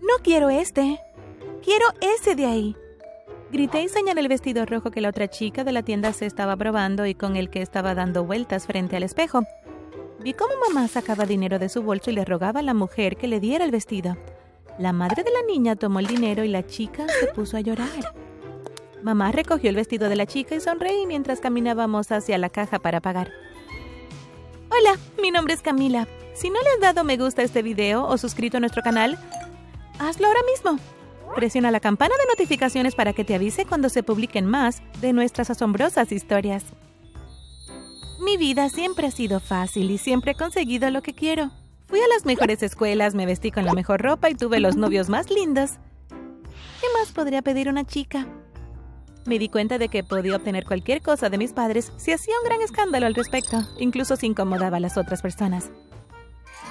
No quiero este. Quiero ese de ahí. Grité y señalé el vestido rojo que la otra chica de la tienda se estaba probando y con el que estaba dando vueltas frente al espejo. Vi cómo mamá sacaba dinero de su bolso y le rogaba a la mujer que le diera el vestido. La madre de la niña tomó el dinero y la chica se puso a llorar. Mamá recogió el vestido de la chica y sonreí mientras caminábamos hacia la caja para pagar. Hola, mi nombre es Camila. Si no le has dado me gusta a este video o suscrito a nuestro canal, hazlo ahora mismo. Presiona la campana de notificaciones para que te avise cuando se publiquen más de nuestras asombrosas historias. Mi vida siempre ha sido fácil y siempre he conseguido lo que quiero. Fui a las mejores escuelas, me vestí con la mejor ropa y tuve los novios más lindos. ¿Qué más podría pedir una chica? Me di cuenta de que podía obtener cualquier cosa de mis padres si hacía un gran escándalo al respecto, incluso si incomodaba a las otras personas.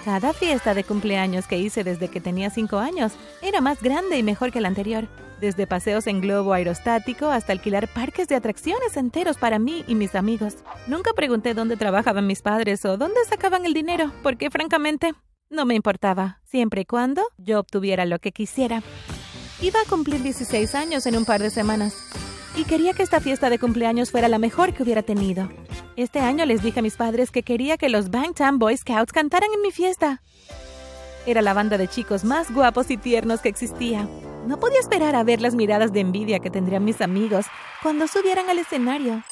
Cada fiesta de cumpleaños que hice desde que tenía 5 años era más grande y mejor que la anterior. Desde paseos en globo aerostático hasta alquilar parques de atracciones enteros para mí y mis amigos. Nunca pregunté dónde trabajaban mis padres o dónde sacaban el dinero, porque francamente no me importaba, siempre y cuando yo obtuviera lo que quisiera. Iba a cumplir 16 años en un par de semanas y quería que esta fiesta de cumpleaños fuera la mejor que hubiera tenido. Este año les dije a mis padres que quería que los Bangtan Boy Scouts cantaran en mi fiesta. Era la banda de chicos más guapos y tiernos que existía. No podía esperar a ver las miradas de envidia que tendrían mis amigos cuando subieran al escenario.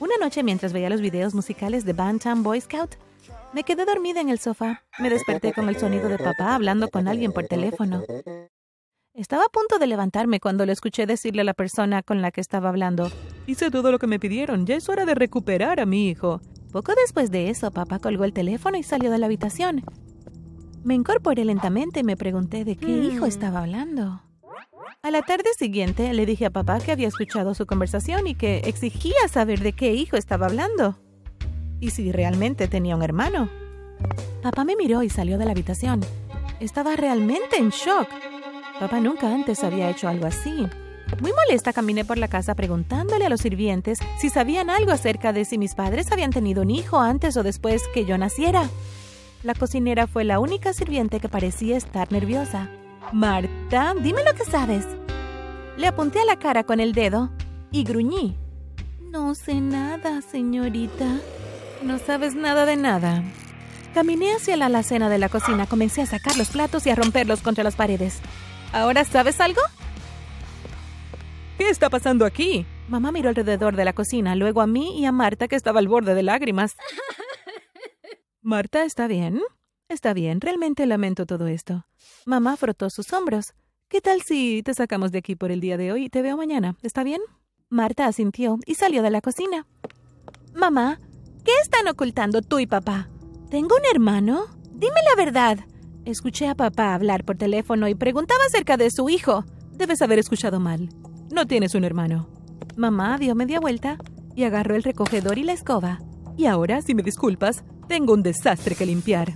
Una noche mientras veía los videos musicales de Bangtan Boy Scout, me quedé dormida en el sofá. Me desperté con el sonido de papá hablando con alguien por teléfono. Estaba a punto de levantarme cuando lo escuché decirle a la persona con la que estaba hablando. Hice todo lo que me pidieron, ya es hora de recuperar a mi hijo. Poco después de eso, papá colgó el teléfono y salió de la habitación. Me incorporé lentamente y me pregunté de qué hijo hmm. estaba hablando. A la tarde siguiente le dije a papá que había escuchado su conversación y que exigía saber de qué hijo estaba hablando. Y si realmente tenía un hermano. Papá me miró y salió de la habitación. Estaba realmente en shock. Papá nunca antes había hecho algo así. Muy molesta caminé por la casa preguntándole a los sirvientes si sabían algo acerca de si mis padres habían tenido un hijo antes o después que yo naciera. La cocinera fue la única sirviente que parecía estar nerviosa. Marta, dime lo que sabes. Le apunté a la cara con el dedo y gruñí. No sé nada, señorita. No sabes nada de nada. Caminé hacia la alacena de la cocina, comencé a sacar los platos y a romperlos contra las paredes. ¿Ahora sabes algo? ¿Qué está pasando aquí? Mamá miró alrededor de la cocina, luego a mí y a Marta, que estaba al borde de lágrimas. Marta, ¿está bien? Está bien, realmente lamento todo esto. Mamá frotó sus hombros. ¿Qué tal si te sacamos de aquí por el día de hoy y te veo mañana? ¿Está bien? Marta asintió y salió de la cocina. Mamá, ¿qué están ocultando tú y papá? ¿Tengo un hermano? Dime la verdad. Escuché a papá hablar por teléfono y preguntaba acerca de su hijo. Debes haber escuchado mal. No tienes un hermano. Mamá dio media vuelta y agarró el recogedor y la escoba. Y ahora, si me disculpas, tengo un desastre que limpiar.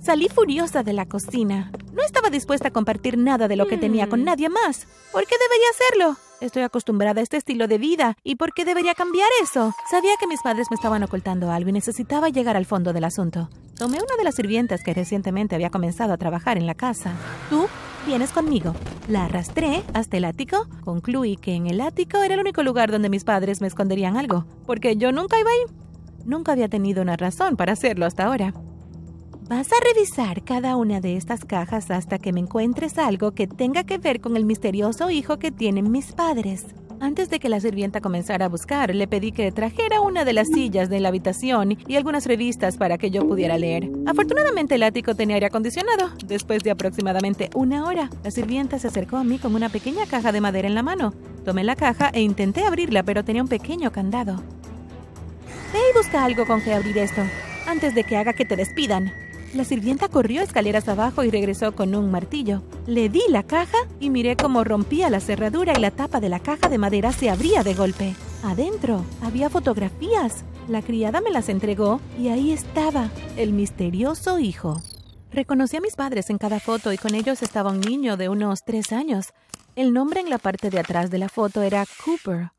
Salí furiosa de la cocina. No estaba dispuesta a compartir nada de lo que tenía con hmm. nadie más. ¿Por qué debería hacerlo? Estoy acostumbrada a este estilo de vida. ¿Y por qué debería cambiar eso? Sabía que mis padres me estaban ocultando algo y necesitaba llegar al fondo del asunto. Tomé una de las sirvientas que recientemente había comenzado a trabajar en la casa. Tú vienes conmigo. La arrastré hasta el ático. Concluí que en el ático era el único lugar donde mis padres me esconderían algo, porque yo nunca iba ahí. Nunca había tenido una razón para hacerlo hasta ahora. Vas a revisar cada una de estas cajas hasta que me encuentres algo que tenga que ver con el misterioso hijo que tienen mis padres. Antes de que la sirvienta comenzara a buscar, le pedí que trajera una de las sillas de la habitación y algunas revistas para que yo pudiera leer. Afortunadamente el ático tenía aire acondicionado. Después de aproximadamente una hora, la sirvienta se acercó a mí con una pequeña caja de madera en la mano. Tomé la caja e intenté abrirla, pero tenía un pequeño candado. Ve y busca algo con que abrir esto, antes de que haga que te despidan. La sirvienta corrió escaleras abajo y regresó con un martillo. Le di la caja y miré cómo rompía la cerradura y la tapa de la caja de madera se abría de golpe. Adentro había fotografías. La criada me las entregó y ahí estaba el misterioso hijo. Reconocí a mis padres en cada foto y con ellos estaba un niño de unos tres años. El nombre en la parte de atrás de la foto era Cooper.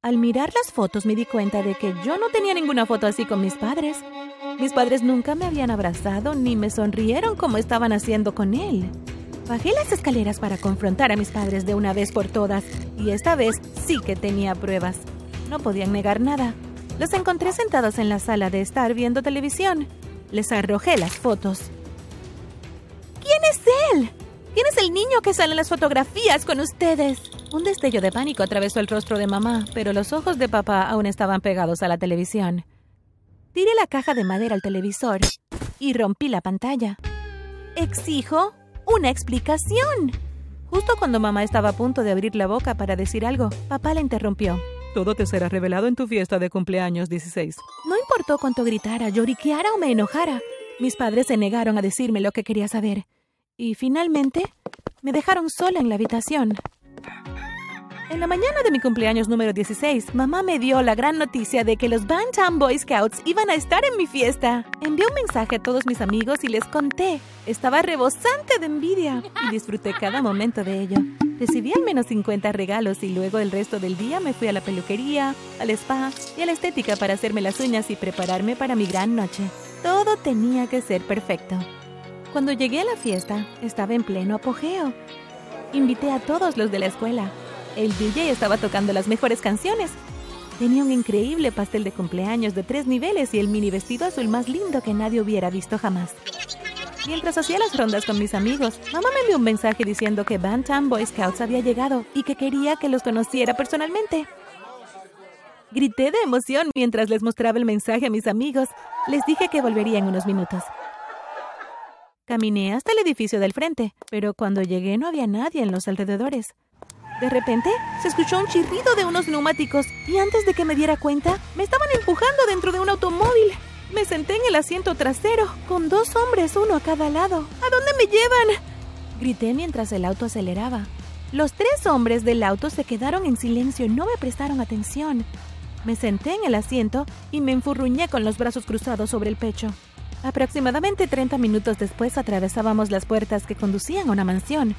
Al mirar las fotos me di cuenta de que yo no tenía ninguna foto así con mis padres. Mis padres nunca me habían abrazado ni me sonrieron como estaban haciendo con él. Bajé las escaleras para confrontar a mis padres de una vez por todas, y esta vez sí que tenía pruebas. No podían negar nada. Los encontré sentados en la sala de estar viendo televisión. Les arrojé las fotos. ¿Quién es él? ¿Quién es el niño que sale en las fotografías con ustedes? Un destello de pánico atravesó el rostro de mamá, pero los ojos de papá aún estaban pegados a la televisión. Tiré la caja de madera al televisor y rompí la pantalla. Exijo una explicación. Justo cuando mamá estaba a punto de abrir la boca para decir algo, papá la interrumpió. Todo te será revelado en tu fiesta de cumpleaños 16. No importó cuánto gritara, lloriqueara o me enojara. Mis padres se negaron a decirme lo que quería saber. Y finalmente, me dejaron sola en la habitación. En la mañana de mi cumpleaños número 16, mamá me dio la gran noticia de que los Bantam Boy Scouts iban a estar en mi fiesta. Envié un mensaje a todos mis amigos y les conté. Estaba rebosante de envidia y disfruté cada momento de ello. Recibí al menos 50 regalos y luego el resto del día me fui a la peluquería, al spa y a la estética para hacerme las uñas y prepararme para mi gran noche. Todo tenía que ser perfecto. Cuando llegué a la fiesta, estaba en pleno apogeo. Invité a todos los de la escuela, el DJ estaba tocando las mejores canciones. Tenía un increíble pastel de cumpleaños de tres niveles y el mini vestido azul más lindo que nadie hubiera visto jamás. Mientras hacía las rondas con mis amigos, mamá me envió un mensaje diciendo que Bantam Boy Scouts había llegado y que quería que los conociera personalmente. Grité de emoción mientras les mostraba el mensaje a mis amigos. Les dije que volvería en unos minutos. Caminé hasta el edificio del frente, pero cuando llegué no había nadie en los alrededores. De repente, se escuchó un chirrido de unos neumáticos y antes de que me diera cuenta, me estaban empujando dentro de un automóvil. Me senté en el asiento trasero, con dos hombres, uno a cada lado. ¿A dónde me llevan? Grité mientras el auto aceleraba. Los tres hombres del auto se quedaron en silencio y no me prestaron atención. Me senté en el asiento y me enfurruñé con los brazos cruzados sobre el pecho. Aproximadamente 30 minutos después atravesábamos las puertas que conducían a una mansión.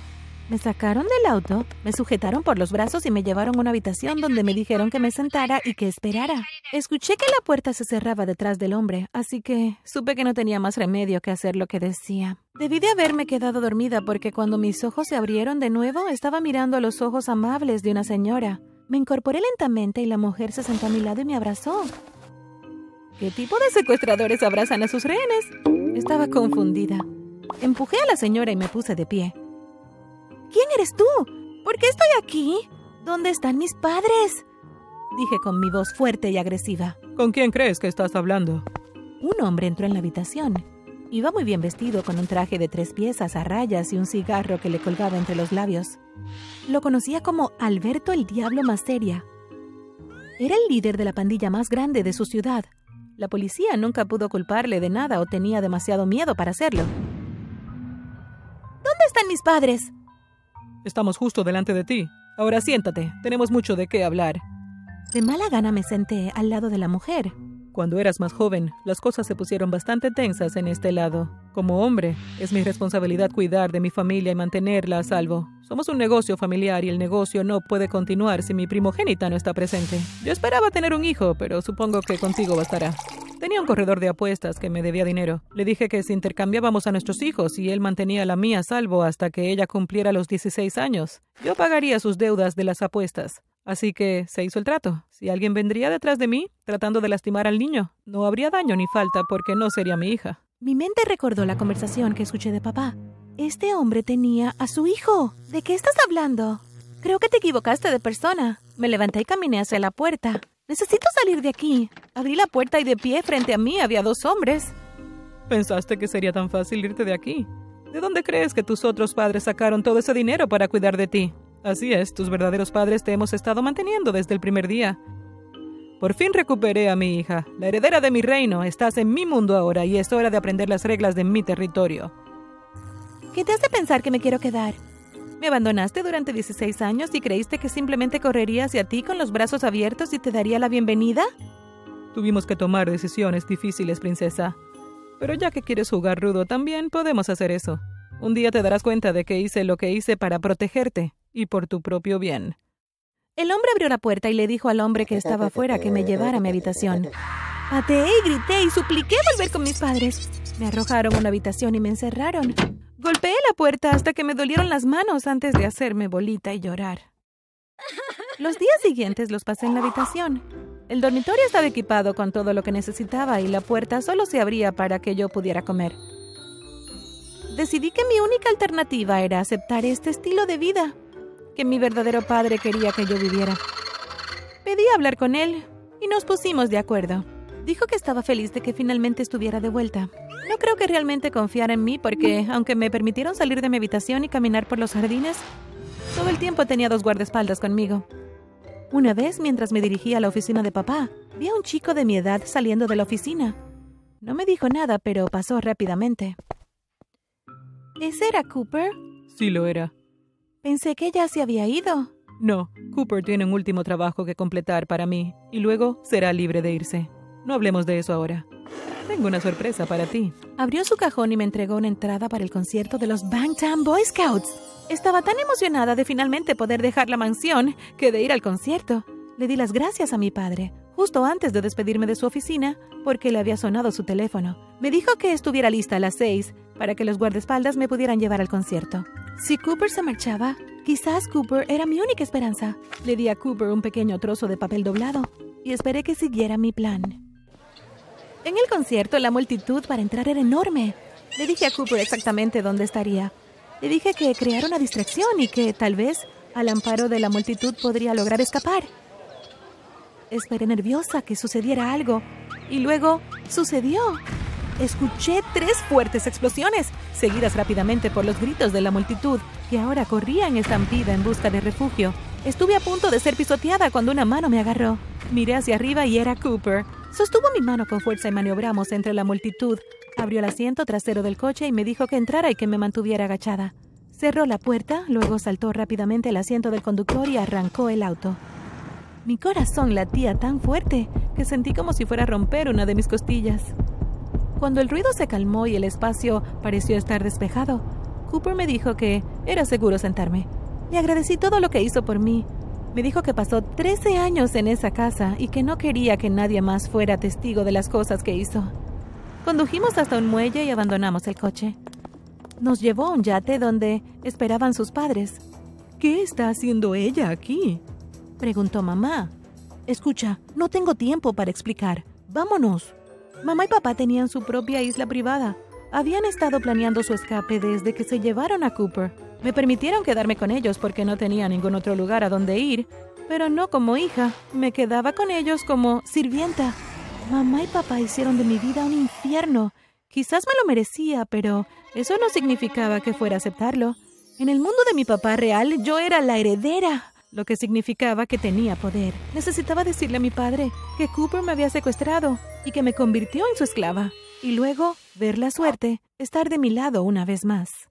Me sacaron del auto, me sujetaron por los brazos y me llevaron a una habitación donde me dijeron que me sentara y que esperara. Escuché que la puerta se cerraba detrás del hombre, así que supe que no tenía más remedio que hacer lo que decía. Debí de haberme quedado dormida porque cuando mis ojos se abrieron de nuevo estaba mirando a los ojos amables de una señora. Me incorporé lentamente y la mujer se sentó a mi lado y me abrazó. ¿Qué tipo de secuestradores abrazan a sus rehenes? Estaba confundida. Empujé a la señora y me puse de pie. ¿Quién eres tú? ¿Por qué estoy aquí? ¿Dónde están mis padres? Dije con mi voz fuerte y agresiva. ¿Con quién crees que estás hablando? Un hombre entró en la habitación. Iba muy bien vestido con un traje de tres piezas a rayas y un cigarro que le colgaba entre los labios. Lo conocía como Alberto el Diablo Masteria. Era el líder de la pandilla más grande de su ciudad. La policía nunca pudo culparle de nada o tenía demasiado miedo para hacerlo. ¿Dónde están mis padres? Estamos justo delante de ti. Ahora siéntate, tenemos mucho de qué hablar. De mala gana me senté al lado de la mujer. Cuando eras más joven, las cosas se pusieron bastante tensas en este lado. Como hombre, es mi responsabilidad cuidar de mi familia y mantenerla a salvo. Somos un negocio familiar y el negocio no puede continuar si mi primogénita no está presente. Yo esperaba tener un hijo, pero supongo que contigo bastará. Tenía un corredor de apuestas que me debía dinero. Le dije que si intercambiábamos a nuestros hijos y él mantenía la mía a salvo hasta que ella cumpliera los 16 años, yo pagaría sus deudas de las apuestas. Así que se hizo el trato. Si alguien vendría detrás de mí tratando de lastimar al niño, no habría daño ni falta porque no sería mi hija. Mi mente recordó la conversación que escuché de papá. Este hombre tenía a su hijo. ¿De qué estás hablando? Creo que te equivocaste de persona. Me levanté y caminé hacia la puerta. Necesito salir de aquí. Abrí la puerta y de pie frente a mí había dos hombres. ¿Pensaste que sería tan fácil irte de aquí? ¿De dónde crees que tus otros padres sacaron todo ese dinero para cuidar de ti? Así es, tus verdaderos padres te hemos estado manteniendo desde el primer día. Por fin recuperé a mi hija, la heredera de mi reino. Estás en mi mundo ahora y es hora de aprender las reglas de mi territorio. ¿Qué te hace pensar que me quiero quedar? Me abandonaste durante 16 años y creíste que simplemente correría hacia ti con los brazos abiertos y te daría la bienvenida. Tuvimos que tomar decisiones difíciles, princesa. Pero ya que quieres jugar rudo, también podemos hacer eso. Un día te darás cuenta de que hice lo que hice para protegerte y por tu propio bien. El hombre abrió la puerta y le dijo al hombre que estaba afuera que me llevara a mi habitación. Pateé y grité y supliqué volver con mis padres. Me arrojaron a una habitación y me encerraron. Golpeé la puerta hasta que me dolieron las manos antes de hacerme bolita y llorar. Los días siguientes los pasé en la habitación. El dormitorio estaba equipado con todo lo que necesitaba y la puerta solo se abría para que yo pudiera comer. Decidí que mi única alternativa era aceptar este estilo de vida que mi verdadero padre quería que yo viviera. Pedí hablar con él y nos pusimos de acuerdo. Dijo que estaba feliz de que finalmente estuviera de vuelta. No creo que realmente confiara en mí porque, aunque me permitieron salir de mi habitación y caminar por los jardines, todo el tiempo tenía dos guardaespaldas conmigo. Una vez, mientras me dirigía a la oficina de papá, vi a un chico de mi edad saliendo de la oficina. No me dijo nada, pero pasó rápidamente. ¿Ese era Cooper? Sí lo era. Pensé que ya se había ido. No, Cooper tiene un último trabajo que completar para mí y luego será libre de irse. No hablemos de eso ahora. Tengo una sorpresa para ti. Abrió su cajón y me entregó una entrada para el concierto de los Bangtan Boy Scouts. Estaba tan emocionada de finalmente poder dejar la mansión que de ir al concierto. Le di las gracias a mi padre, justo antes de despedirme de su oficina, porque le había sonado su teléfono. Me dijo que estuviera lista a las seis para que los guardaespaldas me pudieran llevar al concierto. Si Cooper se marchaba, quizás Cooper era mi única esperanza. Le di a Cooper un pequeño trozo de papel doblado y esperé que siguiera mi plan. En el concierto, la multitud para entrar era enorme. Le dije a Cooper exactamente dónde estaría. Le dije que creara una distracción y que, tal vez, al amparo de la multitud podría lograr escapar. Esperé nerviosa que sucediera algo. Y luego sucedió. Escuché tres fuertes explosiones, seguidas rápidamente por los gritos de la multitud, que ahora corría en estampida en busca de refugio. Estuve a punto de ser pisoteada cuando una mano me agarró. Miré hacia arriba y era Cooper. Sostuvo mi mano con fuerza y maniobramos entre la multitud. Abrió el asiento trasero del coche y me dijo que entrara y que me mantuviera agachada. Cerró la puerta, luego saltó rápidamente el asiento del conductor y arrancó el auto. Mi corazón latía tan fuerte que sentí como si fuera a romper una de mis costillas. Cuando el ruido se calmó y el espacio pareció estar despejado, Cooper me dijo que era seguro sentarme. Le agradecí todo lo que hizo por mí, me dijo que pasó 13 años en esa casa y que no quería que nadie más fuera testigo de las cosas que hizo. Condujimos hasta un muelle y abandonamos el coche. Nos llevó a un yate donde esperaban sus padres. ¿Qué está haciendo ella aquí? Preguntó mamá. Escucha, no tengo tiempo para explicar. Vámonos. Mamá y papá tenían su propia isla privada. Habían estado planeando su escape desde que se llevaron a Cooper. Me permitieron quedarme con ellos porque no tenía ningún otro lugar a donde ir, pero no como hija. Me quedaba con ellos como sirvienta. Mamá y papá hicieron de mi vida un infierno. Quizás me lo merecía, pero eso no significaba que fuera a aceptarlo. En el mundo de mi papá real, yo era la heredera, lo que significaba que tenía poder. Necesitaba decirle a mi padre que Cooper me había secuestrado y que me convirtió en su esclava. Y luego, ver la suerte, estar de mi lado una vez más.